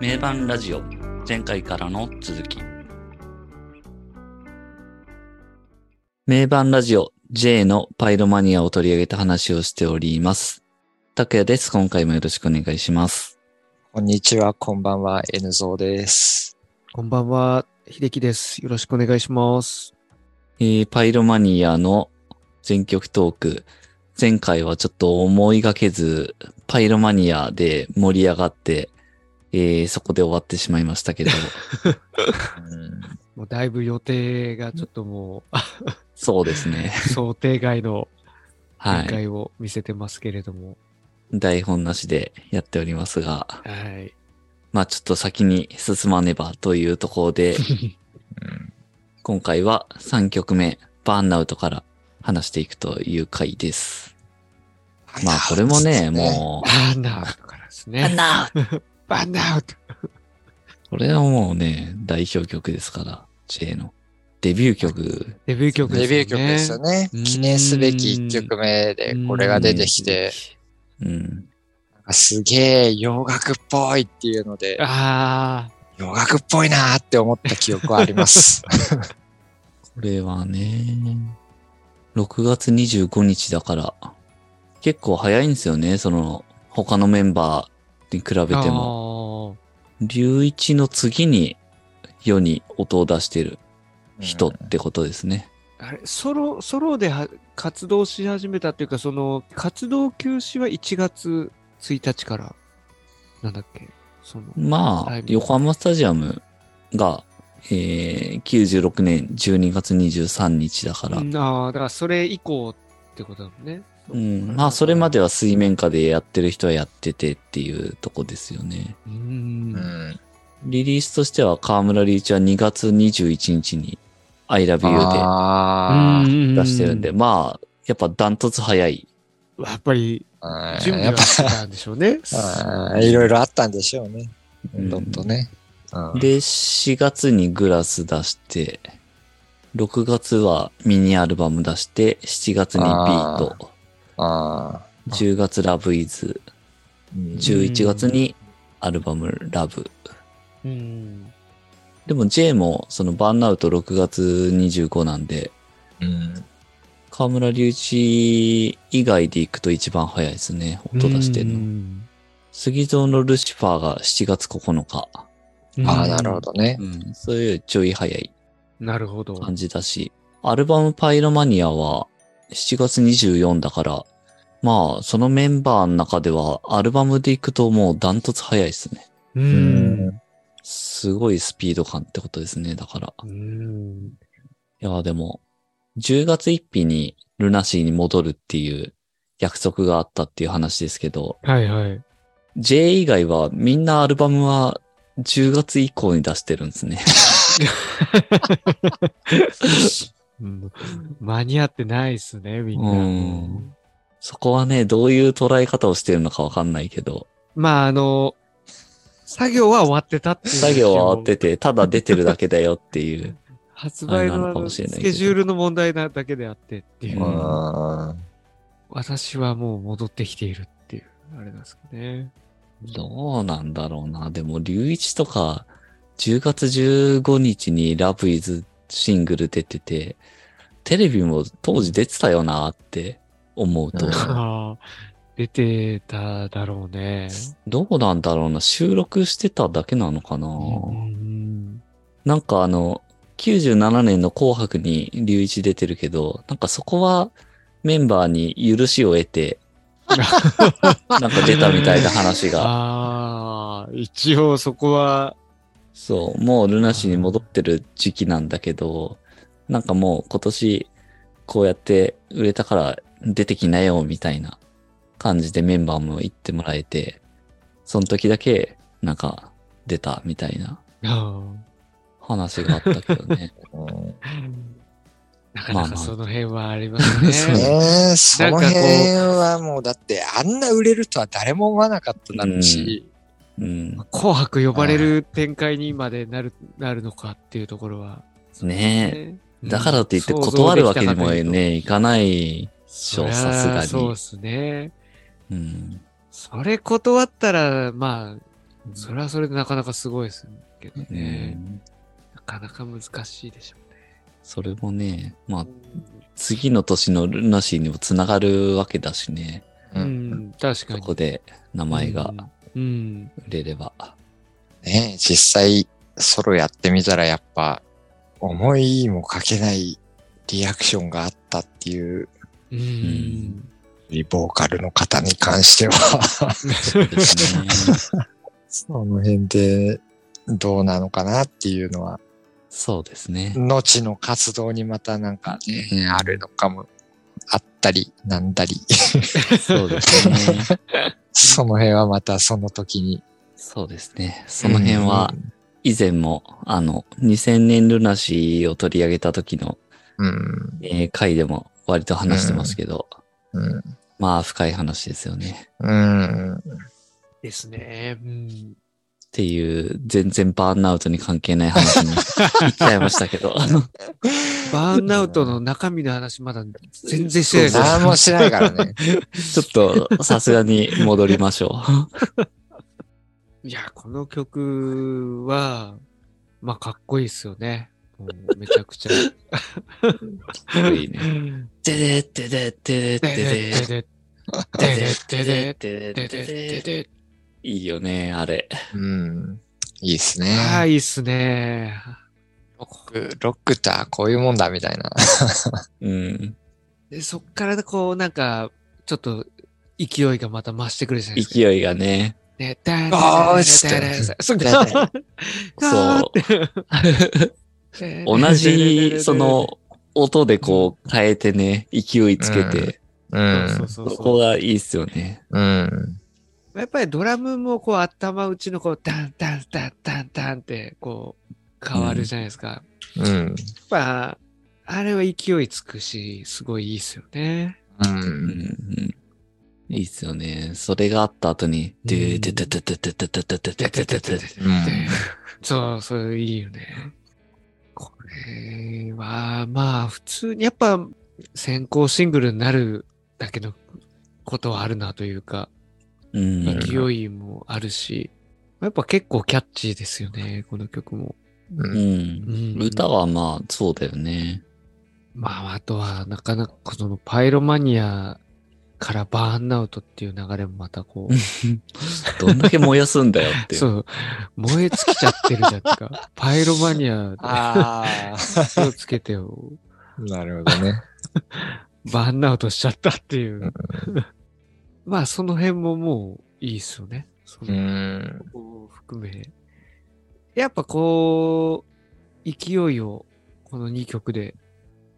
名盤ラジオ前回からの続き名盤ラジオ J のパイロマニアを取り上げた話をしております。拓也です。今回もよろしくお願いします。こんにちは、こんばんは、N ゾーです。こんばんは、秀樹です。よろしくお願いします。えーパイロマニアの全曲トーク。前回はちょっと思いがけず、パイロマニアで盛り上がって、えーそこで終わってしまいましたけれども。もうだいぶ予定がちょっともそうですね。う想定外のはい。展開を見せてますけれども。台本なしでやっておりますが、はい。まあちょっと先に進まねばというところで、今回は3曲目、バーンアウトから話していくという回です。まあこれもね、もバーンアウトからですう、ね。バーンアウト バーンアウトこれはもうね、代表曲ですから、J の。デビュー曲。デビュー曲ですよね。デビュー曲ですよねう。ん記念すべき1曲目でこれが出てきて、うん。なんかすげえ洋楽っぽいっていうので、あ洋楽っぽいなーって思った記憶はあります。これはね、6月25日だから、結構早いんですよね、その、他のメンバーに比べあ。ても。龍一の次に世に音を出してる人ってことですね。あれ、ソロ、ソロでは活動し始めたっていうか、その、活動休止は1月1日から、なんだっけ、その、まあ横浜スタジアムが、えー、96年12月23日だから、うんああ、だからそれ以降ってことだもんね。うん、まあ、それまでは水面下でやってる人はやっててっていうとこですよね。う。うんん。リリースとしては、河村隆一は2月21日に I love you あで出してるんで、まあ、やっぱダントツ早い。やっぱり、あ。準備やっはしてたんでしょうね。ぱ、いろいろあったんでしょうね。うんどんとね。うんで、4月にグラス出して、6月はミニアルバム出して、7月にビート、あ10月ラブイズ、ー11月にアルバムラブ。うん。でも J もそのバーンアウト6月25なんで、うん。河村隆一以外で行くと一番早いですね、音出してるの。うん杉蔵のルシファーが7月9日。ああ、なるほ。どねう。ん、そういうちょい早いなるほど。感じだし、アルバムパイロマニアは7月24だから、まあ、そのメンバーの中ではアルバムで行くともうダントツ早いですね。う。うんすごいスピード感ってことですね、だから。うん。いや、でも、10月1日にルナシーに戻るっていう約束があったっていう話ですけど、はいはい。J 以外はみんなアルバムは10月以降に出してるんですね。うん間に合ってないっすね、みんな。うんそこはね、どういう捉え方をしてるのかわかんないけど、まあ、あの、作業は終わってたっていう。作業は終わってて、ただ出てるだけだよっていう。発売のスもしれないけどケジュールの問題なだけであってっていうう。ん。私はもう戻ってきているっていう、あれなんですかね。どうなんだろうな。でも、龍一とか、10月15日にラブイズシングル出てて、テレビも当時出てたよなって思うと、出てただろうね。どうなんだろうな。収録してただけなのかな。うんなんかあの、97年の紅白に龍一出てるけど、なんかそこはメンバーに許しを得て、なんか出たみたいな話が。ああ、一応そこは、そう、もうルナシーに戻ってる時期なんだけど、なんかもう今年こうやって売れたから出てきなよみたいな感じでメンバーも言ってもらえて、その時だけなんか出たみたいなあ話があったけどね。うんーなかまあまあなかその辺はあります そうね。その辺はもうだってあんな売れるとは誰も思わなかっただろうし、うん。紅白呼ばれる展開にまでなる、なるのかっていうところは。ねえ。ねだからといって想像断るわけにもね、いかないでしょ、さすがに。そうですね。うん。それ断ったら、まあ、それはそれでなかなかすごいですけどうね。んなかなか難しいでしょうね。それもね、まあ、次の年のルナシーにもつながるわけだしね。う。うんん、確かに。そこで名前がうん。売れれば。ね実際、ソロやってみたらやっぱ、思いもかけないリアクションがあったっていう、うん。うん。ボーカルの方に関しては、そうですね。その辺でどうなのかなっていうのは、そうですね。後の活動にまたなんかね、うんあるのかも、あったり、なんだり、そうですね。その辺はまたその時に。そうですね。その辺は、以前も、あの、2000年ルナシーを取り上げた時の、うん、えー回でも割と話してますけど、うん、まあ深い話ですよね。うん、ですね。うん。っていう、全然バーンアウトに関係ない話に行っちゃいましたけど。バーンアウトの中身の話まだ全然してないです何もしないからね。ちょっと、さすがに戻りましょいや、この曲は、まあ、かっこいいですよね。もうめちゃくちゃ。う。いいね。てでてでてでてででででてでてでででででいいよね、あれ。うん、いいっすあね。あ、いいっすね。ロック、ロックってあこういうもんだみたいな。うん。でそっからこう、なんか、ちょっと勢いがまた増してくるじゃないですか。勢いがね。ね、ダあーっつってそう。同じ、そ、の、音でこう変えてね、勢いつけて、うん、そ。こがいいっすよね。うん、やっぱりドラムもこう頭打ちのこう、ダンダンダンダンダンってこう、変わるじゃないですか。うん、やっぱ、あれは勢いつくし、すごいいいっすよね。う、ん。いいっすよね。それがあった後に、うんドゥドゥドゥドゥドゥドゥドゥドゥドゥドゥドゥドゥそう、それいいよね。これは、まあ、普通に、やっぱ、先行シングルになるだけのことはあるなというか、うん。勢いもあるし、やっぱ結構キャッチーですよね、この曲も。ううんん。歌はまあ、そうだよね。まあ、あとは、なかなか、その、パイロマニアからバーンアウトっていう流れもまたこう、どんだけ燃やすんだよっていう。そう、燃え尽きちゃってるじゃんか。パイロマニアであ気をつけてよ。あ、なるほどね。バーンアウトしちゃったっていう。まあ、その辺ももういいっすよね。そのうん、ここを含め。やっぱこう、勢いをこの2曲で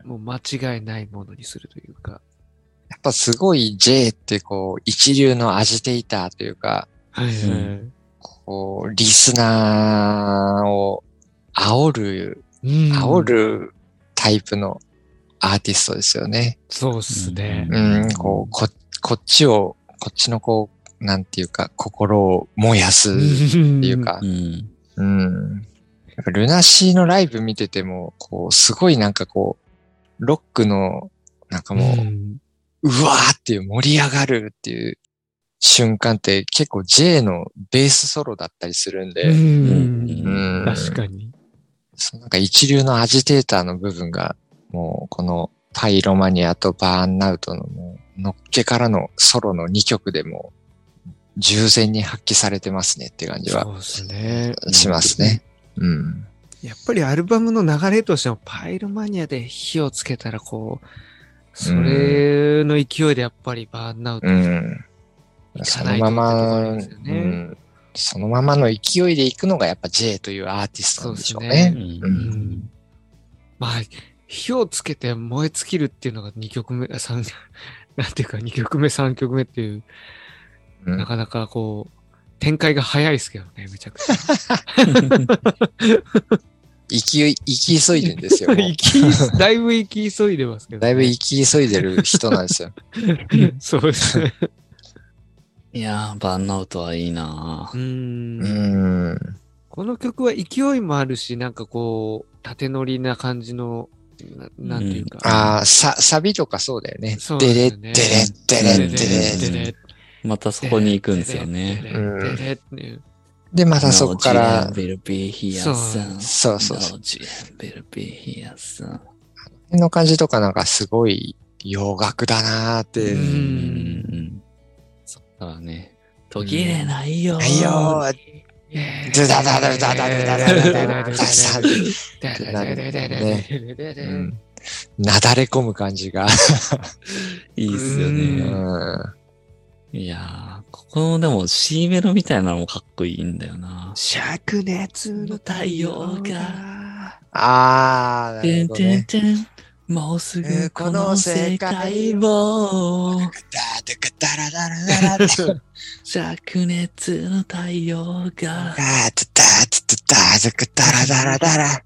もう間違いないものにするというか。やっぱすごい J ってこう、一流のアジテイターというか、はいはい。こう、リスナーを煽る、うん煽るタイプのアーティストですよね。そうっすね。うん、こう、こ、こっちを、こっちのこう、なんていうか、心を燃やすっていうかう、ん。うん。やっぱルナシーのライブ見てても、こう、すごいなんかこう、ロックの、なんかうん、もう、うんうわーっていう盛り上がるっていう瞬間って結構 J のベースソロだったりするんで、うんうん確かに。そのなんか一流のアジテーターの部分が、もうこのパイロマニアとバーンアウトのもうのっけからのソロの2曲でも従前に発揮されてますねって感じはそうですね。しますね。うん。やっぱりアルバムの流れとしてもパイロマニアで火をつけたらこう、それの勢いでやっぱりバーンアウト。うん。そのまま、うん、そのままの勢いで行くのがやっぱ J というアーティストなんでしょうそうね。ううんんまあ、火をつけて燃え尽きるっていうのが2曲目、あ三なんていうか2曲目、3曲目っていう、うんなかなかこう、展開が早いですけどね、めちゃくちゃ。勢い、行き急いでんですよ。行 き、だいぶ行き急いでますけど、だいぶ行き急いでる人なんですよ。そうですね。いやー、バーンアウトはいいなう。うんん。この曲は勢いもあるし、なんかこう、縦乗りな感じの、ななんていうか。ああ、さ、サビとかそうだよね。そうでデレッデレッデレッデレででででまたそこに行くんですよね。うんでででっていうで、またそこから、そう.そうそうそう No GM will be here soon. の感じとかなんかすごい洋楽だなーって。ううん。そっからね、途切れないよ。ないよードゥダダダダダダダダダダダダうんなだれ込む感じが。いいっすようね。ん。いやー、ここのでも C メロみたいなのもかっこいいんだよな。灼熱の太陽が。あー、なね。てん。もうすぐこの世界を、灼熱の太陽が、ダダダダダダラダラ。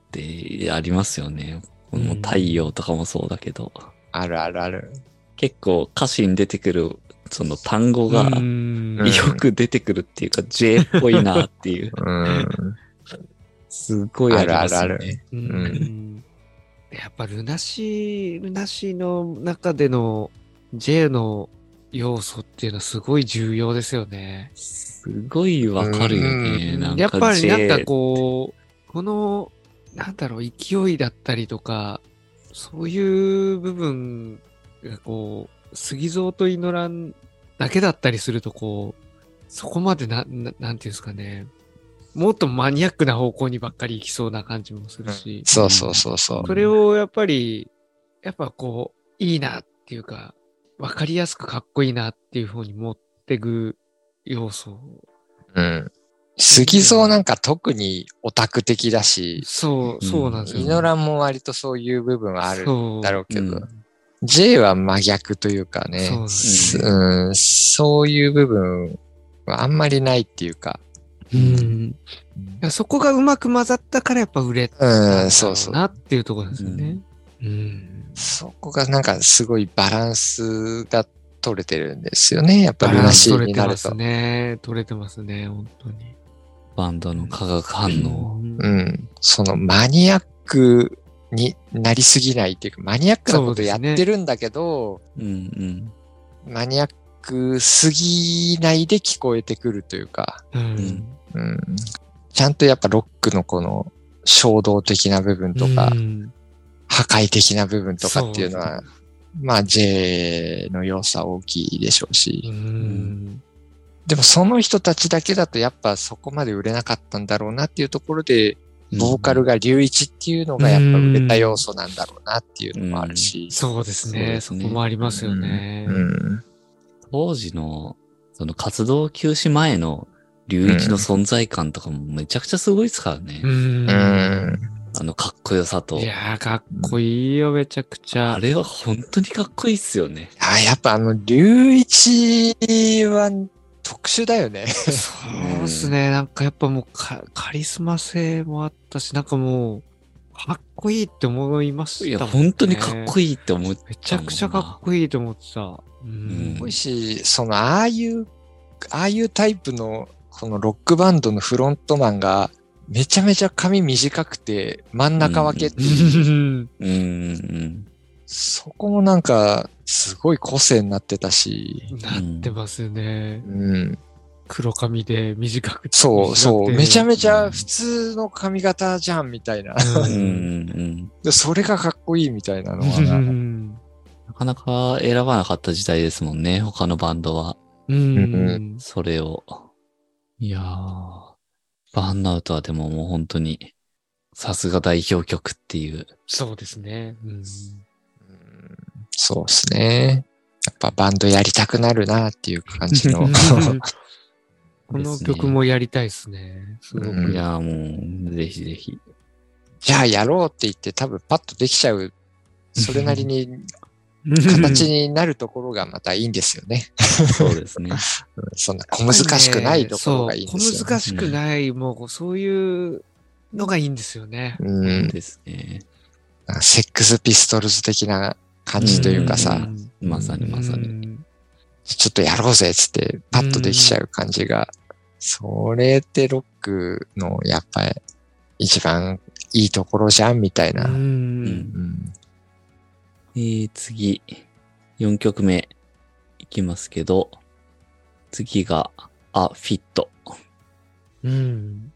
てありますよね。この太陽とかもそうだけど、あるあるある。結構歌詞に出てくるその単語がよく出てくるっていうか J っぽいなっていう、うん。すごいありますよね。あるあるあるうんやっぱルナシー、ルナシーの中での J の要素っていうのはすごい重要ですよね。すごいわかるよね。やっぱりなんかこう、この、なんだろう、勢いだったりとか、そういう部分がこう、杉蔵と祈らんだけだったりするとこう、そこまでな、ななんていうんですかね、もっとマニアックな方向にばっかり行きそうな感じもするし、そうそうそうそう。それをやっぱり、やっぱこう、いいなっていうか、わかりやすくかっこいいなっていう風に持ってく要素。うん。杉蔵なんか特にオタク的だし、そう、うんそうなんですよ、イノランも割とそういう部分はあるだろうけど、うん J は真逆というかね、そううん、そういう部分はあんまりないっていうか、うん。いやそこがうまく混ざったからやっぱ売れたんだろうん、そうそう。なっていうところですよね。うん。そこがなんかすごいバランスが取れてるんですよね。やっぱルナシー取れてますになると。ね。取れてますね、本当に。バンドの化学反応。うんうん。そのマニアックになりすぎないっていうか、マニアックなことやってるんだけど、うんうん。マニアックすぎないで聞こえてくるというか、うん。うん。ちゃんとやっぱロックのこの衝動的な部分とか、うん破壊的な部分とかっていうのは、まあ J の良さ大きいでしょうし、うん。でもその人たちだけだとやっぱそこまで売れなかったんだろうなっていうところで、ボーカルが隆一っていうのがやっぱ売れた要素なんだろうなっていうのもあるし、そうですそうでね。そすねこもありますよね。うん。当時の、その活動休止前の隆一の存在感とかもめちゃくちゃすごいですからね。うん。うんあのかっこよさとい。やー、かっこいいよ、めちゃくちゃ。あれは本当にかっこいいっすよね。あやっぱあの、隆一は特殊だよね。そうですね。なんかやっぱもうカカリスマ性もあったし、なんかもう、かっこいいって思いましたいや。本当にかっこいいって思っめちゃくちゃかっこいいと思ってた。ううんん。多いし、その、ああいう、ああいうタイプの、このロックバンドのフロントマンが、めちゃめちゃ髪短くて真ん中分けっていう、うんうんうんそこもなんか、すごい個性になってたし、なってますよね。うん。黒髪で短くてそうそう、めちゃめちゃ普通の髪型じゃん、みたいな。うん。うんううんんでそれがかっこいいみたいなのはうな、ん。なかなか選ばなかった時代ですもんね、他のバンドは。うん。それを。いやー、バーンアウトはでももう本当に、さすが代表曲っていう。そうですね。うんうんそうですね。やっぱバンドやりたくなるなっていう感じの。この曲もやりたいですね。すごく。うんいやーもう、ぜひぜひ。じゃあやろうって言って多分パッとできちゃう。それなりに形になるところがまたいいんですよね。そうですね。う んそんな小難しくないところがいいんですよ、そう、小難しくない、もうそういうのがいいんですよね。うん。ですね。セックスピストルズ的な感じというかさ、うんまさにまさに。うんちょっとやろうぜっつってパッとできちゃう感じが、それってロックのやっぱり一番いいところじゃんみたいな。ううんん。えー、次、4曲目いきますけど、次が、あ、フィット。うん。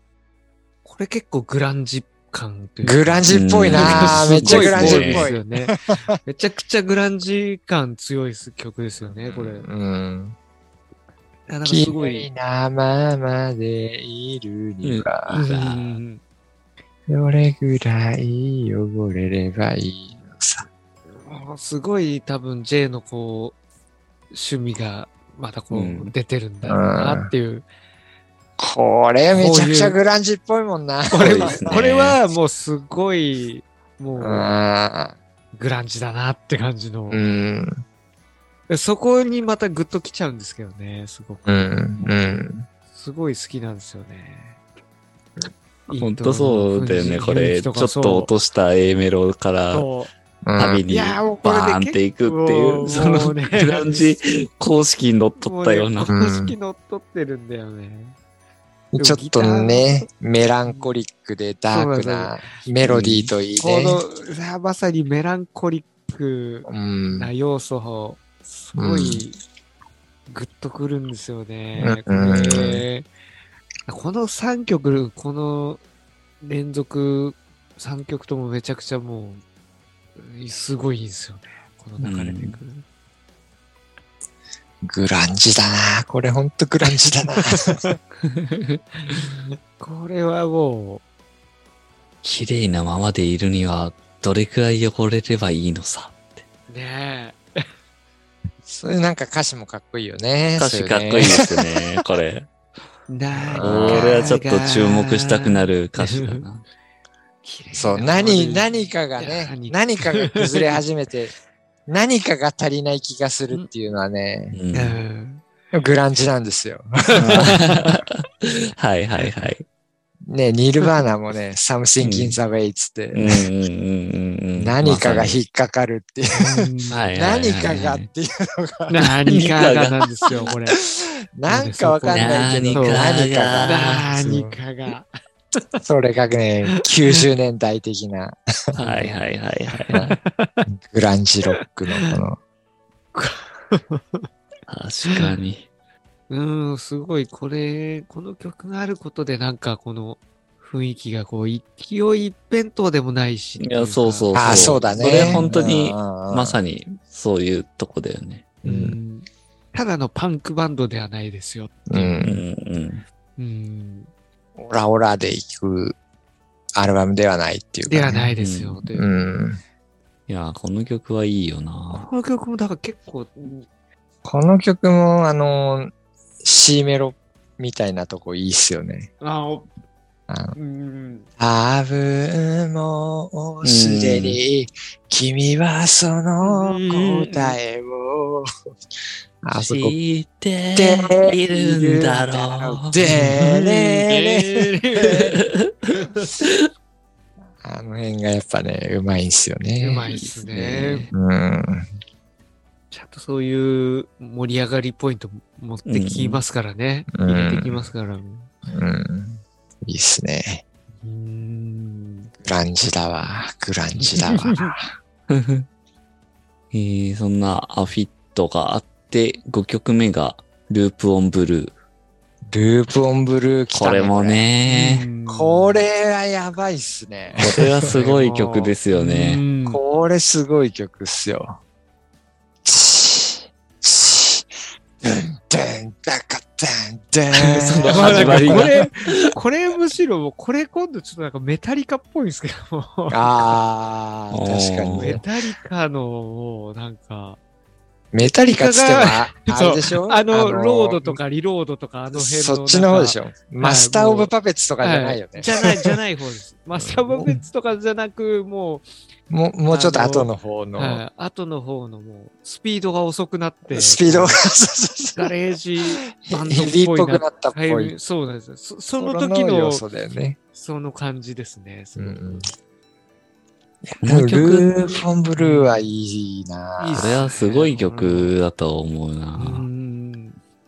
これ結構グランジ感というかグランジっぽいなうんめっちゃグランジっぽい。よね。めちゃくちゃグランジ感強い曲ですよね、これ。うん。なんかすごい。なままでいるには、うんどれぐらい汚れればいいのさ。すごい多分 J のこう、趣味がまたこうんう出てるんだろうなっていう。これめちゃくちゃグランジっぽいもんな。これはねこれはもうすごい、もう。うんグランジだなって感じのう。ん。そこにまたグッときちゃうんですけどね、すごく。うん。うん。すごい好きなんですよね。ほんとそうだよね、これ。ちょっとと落とした A メロから、旅にバーンっていくってもいうう、そのねグランジ公式に乗っ取ったような公式乗っ取ってるんだよね。ちょっとね、メランコリックでダークなメロディーといいこね。の、さまさにメランコリックうん。な要素を、すごい、グッとくるんですよね。こうんれ、この3曲、この連続3曲ともめちゃくちゃもう、すごいんですよね。この流れてくる。グランジだなこれほんとグランジだな これはも綺麗なままでいるには、どれくらい汚れればいいのさ。う、ねそういうなんか歌詞もかっこいいよね。歌詞かっこいいですね、これ。え。な俺はちょっと注目したくなる歌詞だな。そう、何、何かがね、何かが崩れ始めて、何かが足りない気がするっていうのはね、うんうんグランジなんですよ。はいはいはい。ね、ニルバーナもね、something in the way っつって、うんうんうんうんうん。何かが引っかかるっていう、何かがっていうのが、何かがなんですよ、これ。なんかわかんないけど、何かが何かが。それがね、90年代的なはいはいはいはい。グランジロックのこの、確かに。うん、すごい、これ、この曲があることで、なんかこの雰囲気がこう、勢い一辺倒でもないし。いや、そうそうそう。ああ、そうだね。それ本当に、ままさにそういうとこだよね。う。ん。ただのパンクバンドではないですよ。う。うんんうん。オラオラで行くアルバムではないっていうか、ね。ではないですよ。でうん。いや、この曲はいいよな。この曲も、だから結構、うんこの曲も、あの、C メロみたいなとこいいっすよね。あおあのうん。多分もうすでに君はその答えを、あそこ、知っているんだろう。でれれあの辺がやっぱね、うまいんすよね。うまいっすね。うん。ちゃんとそういう盛り上がりポイント持ってきますからね。うん入れてきますから。うん。いいっすね。うん。グランジだわ。グランジだわ。えーそんなアフィットがあって、5曲目がループオンブルー。ループオンブルー来たねこれも。ね、これはやばいっすね。これはすごい曲ですよね。ね。これすごい曲っすよ。チッチッドンドンダカドンドンそのまあ始まりがこれ、これむしろこれ今度ちょっとなんかメタリカっぽいんですけども。ああ、確かにメね。タリカの、なんか、メタリカっつっては、あれでしょ？あの、ロードとかリロードとかあの辺の。そっちの方でしょ？ょ。マスター・オブ・パペッツとかじゃないよね。じゃない、じゃない方です。マスター・オブ・ペッツとかじゃなく、ももう、もうちょっと後の方う、の、はい、後の方のもう、スピードが遅くなって、スピードが、こそうそうそううガレージバンドっヘビーっぽくなったっぽはいい。そうなんですよ。そその頃時の。その感じですね。すごくうんこの曲ルー・フォン・ブルーはいいなこれはすごい曲だと思うな。うん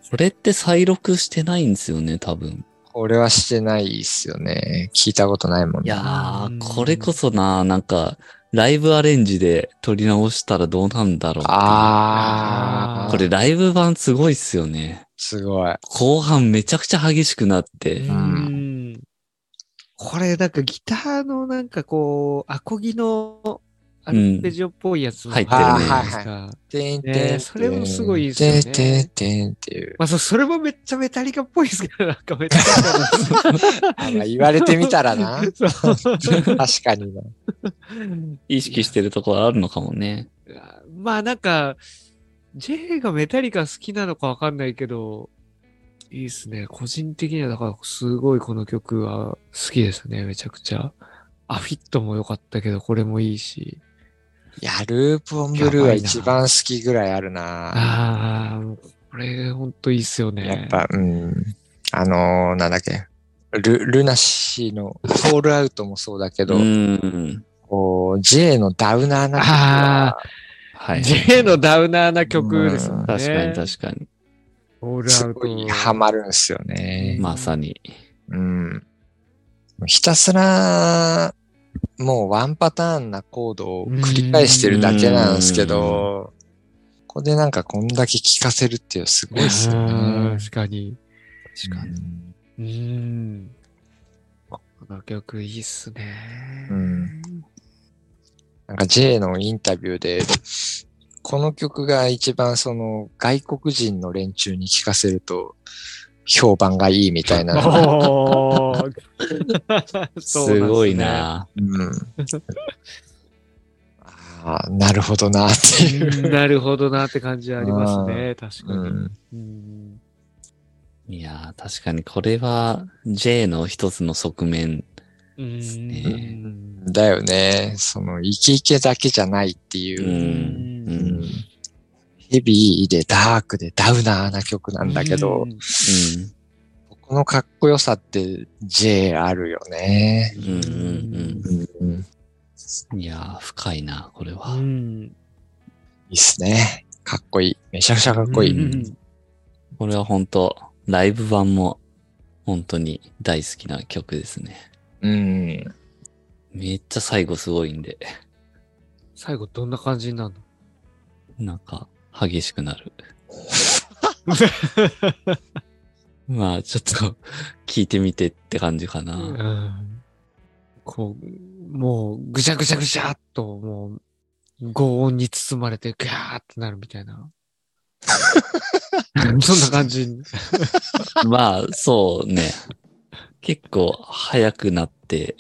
これって再録してないんですよね、多分。これはしてないっすよね。聞いたことないもんね。いやうんー、これこそな、なんか、ライブアレンジで撮り直したらどうなんだろうあー。これライブ版すごいっすよね。すごい。後半めちゃくちゃ激しくなって。うんこれ、なんかギターのなんかこう、アコギのアルペジオっぽいやつも入ってるじゃないですか。てんねてんそれもすごいですよねてんてんてんっていう。まあそ、それもめっちゃメタリカっぽいですけど、なんかメタリカ あまあ言われてみたらな。確かにな。意識してるところあるのかもね。まあなんか、J がメタリカ好きなのかわかんないけど、いいっすね。個人的にはだからすごいこの曲は好きですね、めちゃくちゃ。アフィットも良かったけど、これもいいし。いや、ループ・オン・ブルーは一番好きぐらいあるな。ああ、これほんといいっすよね。やっぱ、うん。あのーなんだっけ。ル、ルナシーのフォールアウトもそうだけど、うん。こう、J のダウナーな曲あは、はい。J のダウナーな曲ですもんね。確かに確かに。オールアウト。すごいハマるんすよね。まさに。うん。ひたすら、もうワンパターンなコードを繰り返してるだけなんですけど、ここでなんかこんだけ聴かせるっていうすごいですようんね。確かに。確かに。うーん。この曲いいっすね。うんなんか J のインタビューで、この曲が一番その外国人の連中に聴かせると評判がいいみたいな。すごい。な。うん。ああ、なるほどなっていう。うんなるほどなって感じありますね。確かに。うん。うんいやー、確かにこれは J の一つの側面。うんねだよね。その、イケイケだけじゃないってう。いうう。ん。うん。ヘビーでダークでダウナーな曲なんだけど、うんこのかっこよさって J あるよね。うん。うん。うん。うん。いやー、深いな、これは。うんいいっすね。かっこいい。めちゃくちゃかっこいい。うんこれは本当ライブ版も本当に大好きな曲ですね。うん。めっちゃ最後すごいんで、最後どんな感じになるの？なんか激しくなる。まあちょっと聞いてみてって感じかな。うんこう、もう、ぐちゃぐちゃぐちゃっと、もう、轟音に包まれて、ガーってなるみたいな。そんな感じ。まあそうね。結構早くなって、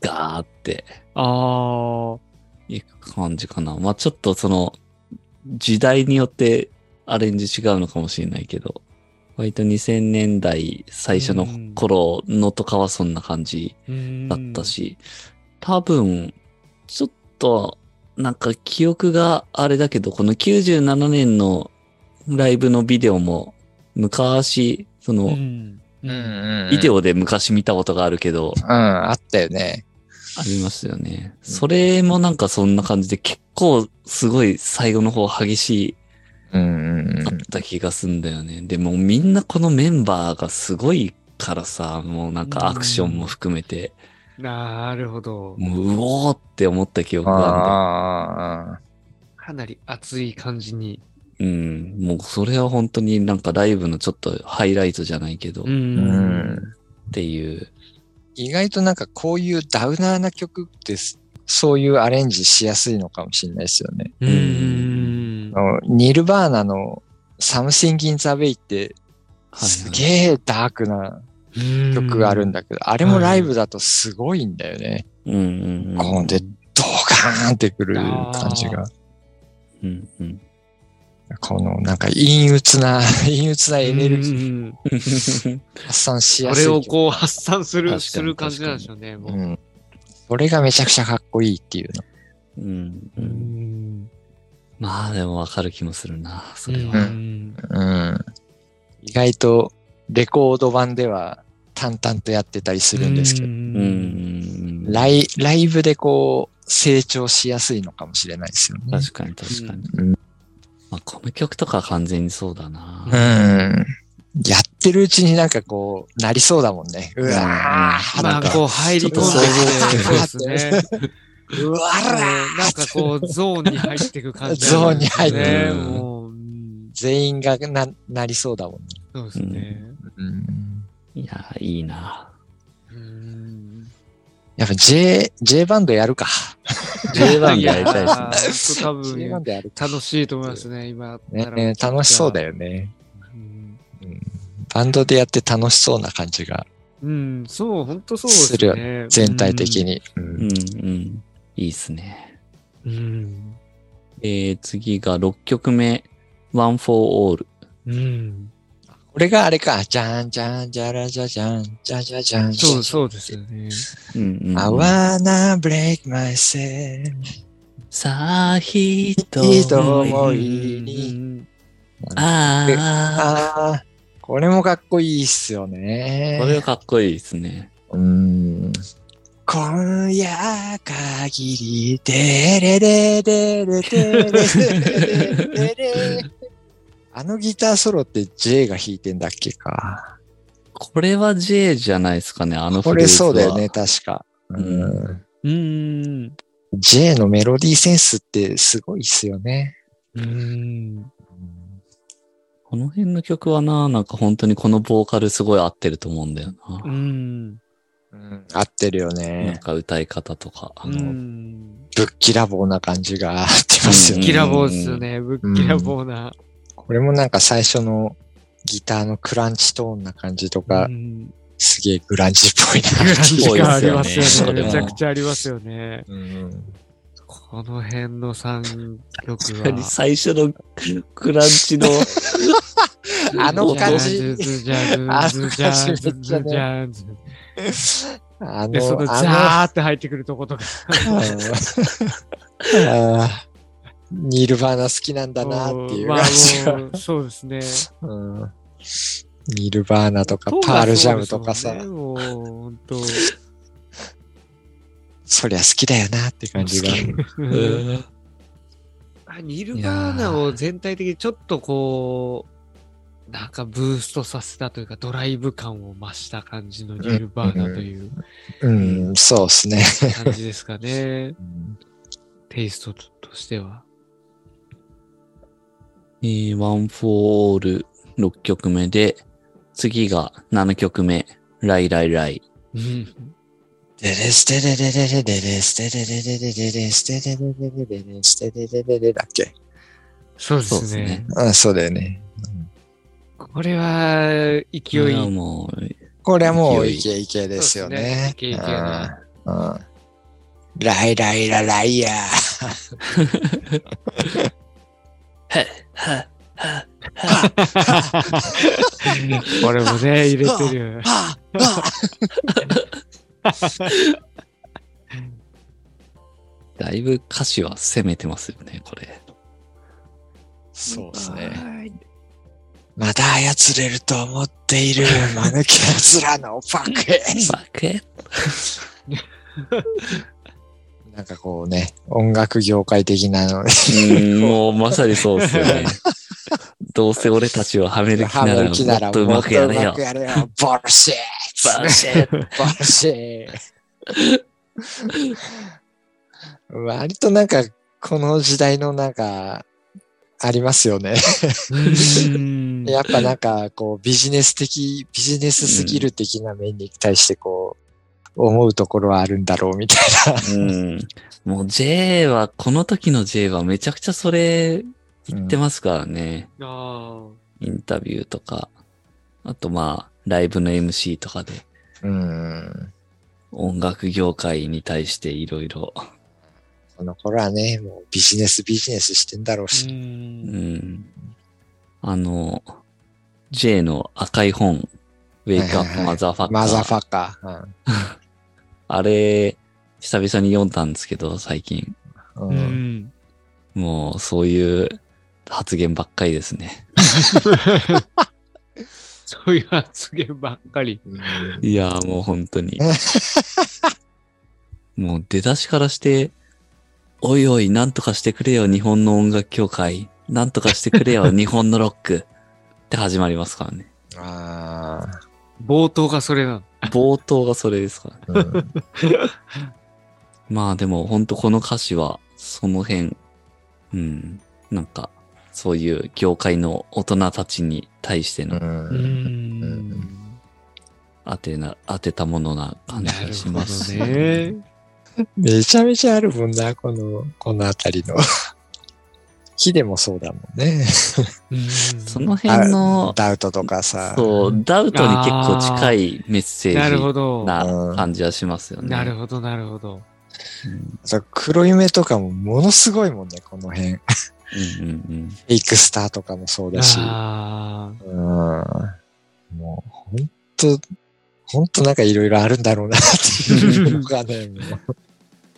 ガーってああ。いく感じかな。まあちょっとその時代によってアレンジ違うのかもしれないけど、割と2000年代最初の頃のとかはそんな感じだったし、多分、ちょっとなんか記憶があれだけど、この97年のライブのビデオも昔、その。ビデオで昔見たことがあるけど、うん、あったよね。ありますよね。それもなんかそんな感じで結構すごい最後の方激しうんうんかった気がすんだよね。でもみんなこのメンバーがすごいからさ、もうなんかアクションも含めて、なるほど。もううおーって思った記うん。憶がある。かなり熱い感じに。うん。もうそれは本当になんかライブのちょっとハイライトじゃないけど、っうん。ていう。意外となんかこういうダウナーな曲ってそういうアレンジしやすいのかもしれないですよね。ううんん。あのニルバーナの Something in the Way ってすげえダークな曲があるんだけど、あれもライブだとすごいんだよね。うんうんうん。こうでドカーンってくる感じが。うんうん。このなんか陰鬱な、陰鬱なエネルギーー。発散しそやすい曲。れをこう発散する、する感じなんでしょうね、もう。うん。それがめちゃくちゃかっこいいっていうの。うんううんん。まあでもわかる気もするな、それうは。んうん。意外とレコード版では淡々とやってたりするんですけど、ううんん。ライライブでこう成長しやすいのかもしれないですよね。確かに確かに。うんまあ、この曲とかは完全にそうだな。うん。やってるうちになんかこう、なりそうだもんね。うわーまあ、なんかこう入り込んでそうですね。うわらなんかこう、ゾーンに入っていく感じ、ゾーンに入ってるもう、うん全員がな、なりそうだもんね。そうですね。うん。いや、いいな。うん。やっぱ J、J バンドやるか。J バンドやりたいですね。多 J バン分、ドやるか。楽しいと思いますね、今。ね楽しそうだよ。よね。うんバンドでやって楽しそうな感じがうん、そう、本当そうですするね。全体的に。ううんん、うん。いいっすね。うん。えー、次が6曲目、One for All。うん。これがあれか。じゃんじゃんじゃらじゃじゃんじゃじゃじゃん。そう、そうですよね。うん、うん。I wanna break myself. さあ、ひと一思思い。いに。うんあああ、これもかっこいいっすよあ、ね。これはかっこいいですね。うん。今夜限り、でれれれれれれれれれあのギターソロって J が弾いてんだっけか。これは J じゃないですかね、あのフこれレーズはそうだよね、。確か。ううん。うん。J のメロディーセンスってすごいっすよね。うん。この辺の曲はな、なんか本当にこのボーカルすごい合ってると思うんだよな。うん。うん、合ってるよなんね。か歌い方とか。あうの、ん。ぶっきらぼうな感じが合ってますよね。ぶっきらぼうですよね。ぶっきらぼうな。これもなんか最初のギターのクランチトーンな感じとか、うんすげえグランジっぽいな。グランジぽいがありですよねますよね。めちゃくちゃありますよね。うんこの辺の3曲は。最初のクランチの、あの感じあの感じめっちゃね。あで、その、のザあーって入ってくるとことか。の、あーニルバーナ好きなんだなっていう。ま感じがあもう、そうですね。うん。ニルバーナとかパールジャムとかさ、もう、本当そりゃ好きだよなって感じが。うん。あニルバーナを全体的にちょっとこう、なんかブーストさせたというか、ドライブ感を増した感じのニルバーナという。うん、そうですね。感じですかね。テイストとしては。えー、One for All 6曲目で、次が7曲目、ライライライ。うん。デレステレレレレレレステレレレレレレステレレレレレレステレレレレだっけそうでそうすね。うん、そうだよね。これは、勢これはい。もう、これはもういイケイケですよねね。イケイケなライライラライヤー。は、は、これもね、入れてる。はあはあだいぶ歌詞は攻めてますよね、これ。そうですね。まだ操れると思っている間抜け奴らのパクバケなんかこうね、音楽業界的なので、うん、もうまさにそうですよね。どうせ俺たちをはめる気ハなら、マる気ならもっとうまくやれよ。やれよ。ボルシッバシッボルシッ割となんか、この時代のなんか、ありますよね。うん やっぱなんか、こう、ビジネス的、ビジネススキル的な面に対してこう、思うところはあるんだろうみたいな。うん。もう J は、この時の J はめちゃくちゃそれ言ってますからね。あインタビューとか。あとまあ、ライブの MC とかでうん。音楽業界に対していろいろこの頃はね、もうビジネスビジネスしてんだろうう。し。うんん。あの、J の赤い本、ウェイクアップマザーファッカー。マザーファッカー。あれ、久々に読んだんですけど、最近。うん。もう、そういう発言ばっかりですね。そういう発言ばっかり。うんいやーもう本当に。もう出だしからして、おいおい、なんとかしてくれよ、日本の音楽協会。なんとかしてくれよ、日本のロック。って始まりますからね。あ冒頭がそれなの。冒頭がそれですからね。ーうん まあでも本当この歌詞は、その辺、うん、なんか、そういう業界の大人たちに対してのううんん。当てな、当てたものな感じなるがしほどます。ね。めちゃめちゃあるもんな、この、このあたりの。木でもそうだもんね。うんその辺の、ダウトとかさ。そう、ダウトに結構近いメッセなるージほど。な感じはしますよね。なるほど、なるほど。うんそう黒夢とかもものすごいもんね、この辺。フうんうんェイクスターとかもそうだし。あうん。もう、ほんと、ほんとなんかいろいろあるんだろうなっていうのがね、もう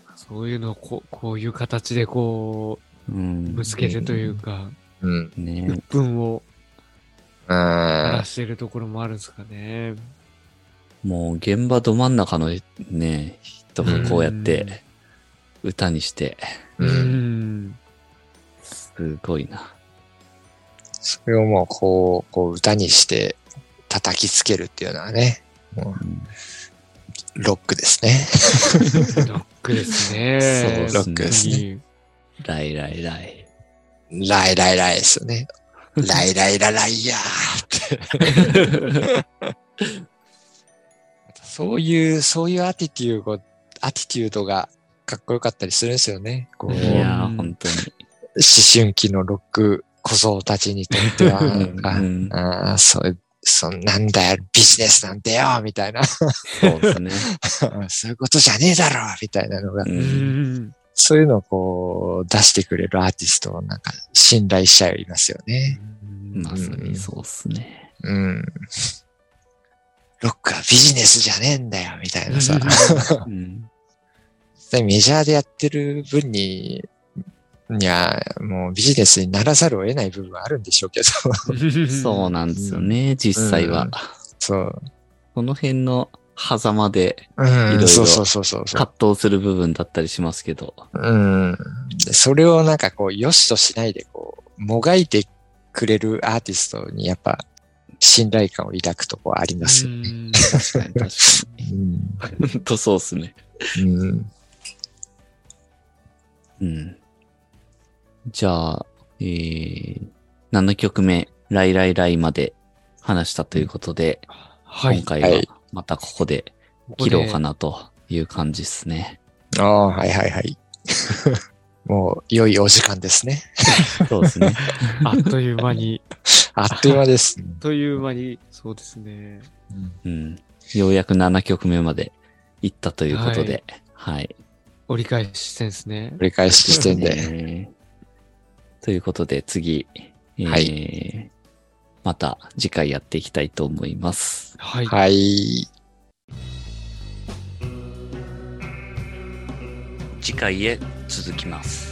あ、そういうのをこうこういう形でこうぶつけてというか、うん。ね鬱憤をうん。晴らしてるところもあるんですかね。もう現場ど真ん中のね、人がこうやって歌にして、う。うんん。すごいな。それをもう、こう、こう歌にして叩きつけるっていうのはね、もうロックですね。ロックですね。そうですねロックですね。ライライ。ライライライですよね。ライライラライヤーって。そういう、そういうアティテュード、アティテュードがかっこよかったりするんですよね。こう、い思やー、本当に。春期のロック小僧たちにとっては、なんか、うんそういう、そんなんだよ、ビジネスなんてよ、みたいな。そうですね。そういうことじゃねえだろ、みたいなのが。そういうのをこう、出してくれるアーティストをなんか信頼しちゃいますよね。まさにそうっすね。うん。ロックはビジネスじゃねえんだよ、みたいなさ。うん。で メジャーでやってる分に、には、もうビジネスにならざるを得ない部分はあるんでしょうけど。そうなんですよね、実際は。そう。この辺の狭間でうん、いろいろ。葛藤する部分だったりしますけど。うん。でそれをなんかこう、良しとしないで、こう、もがいてくれるアーティストにやっぱ、信頼感を抱くとこありますよね。うん確かに確かうん。に。ほんとそうっすね。うん。うん。じゃあ、えー、7曲目、ライライライまで話したということで、はい。今回ははいまたここで切ろうかなという感じですね。ああ、はいはいはい。もう、良いお時間ですね。そうですね。あっという間に、あっという間です。あっという間に、そうですね。うん。ようやく7曲目まで行ったということで、はい。折り返ししてんですね。繰り返し視点で。えーということで次、えーはまた次回やっていきたいと思います。はい。はい。次回へ続きます。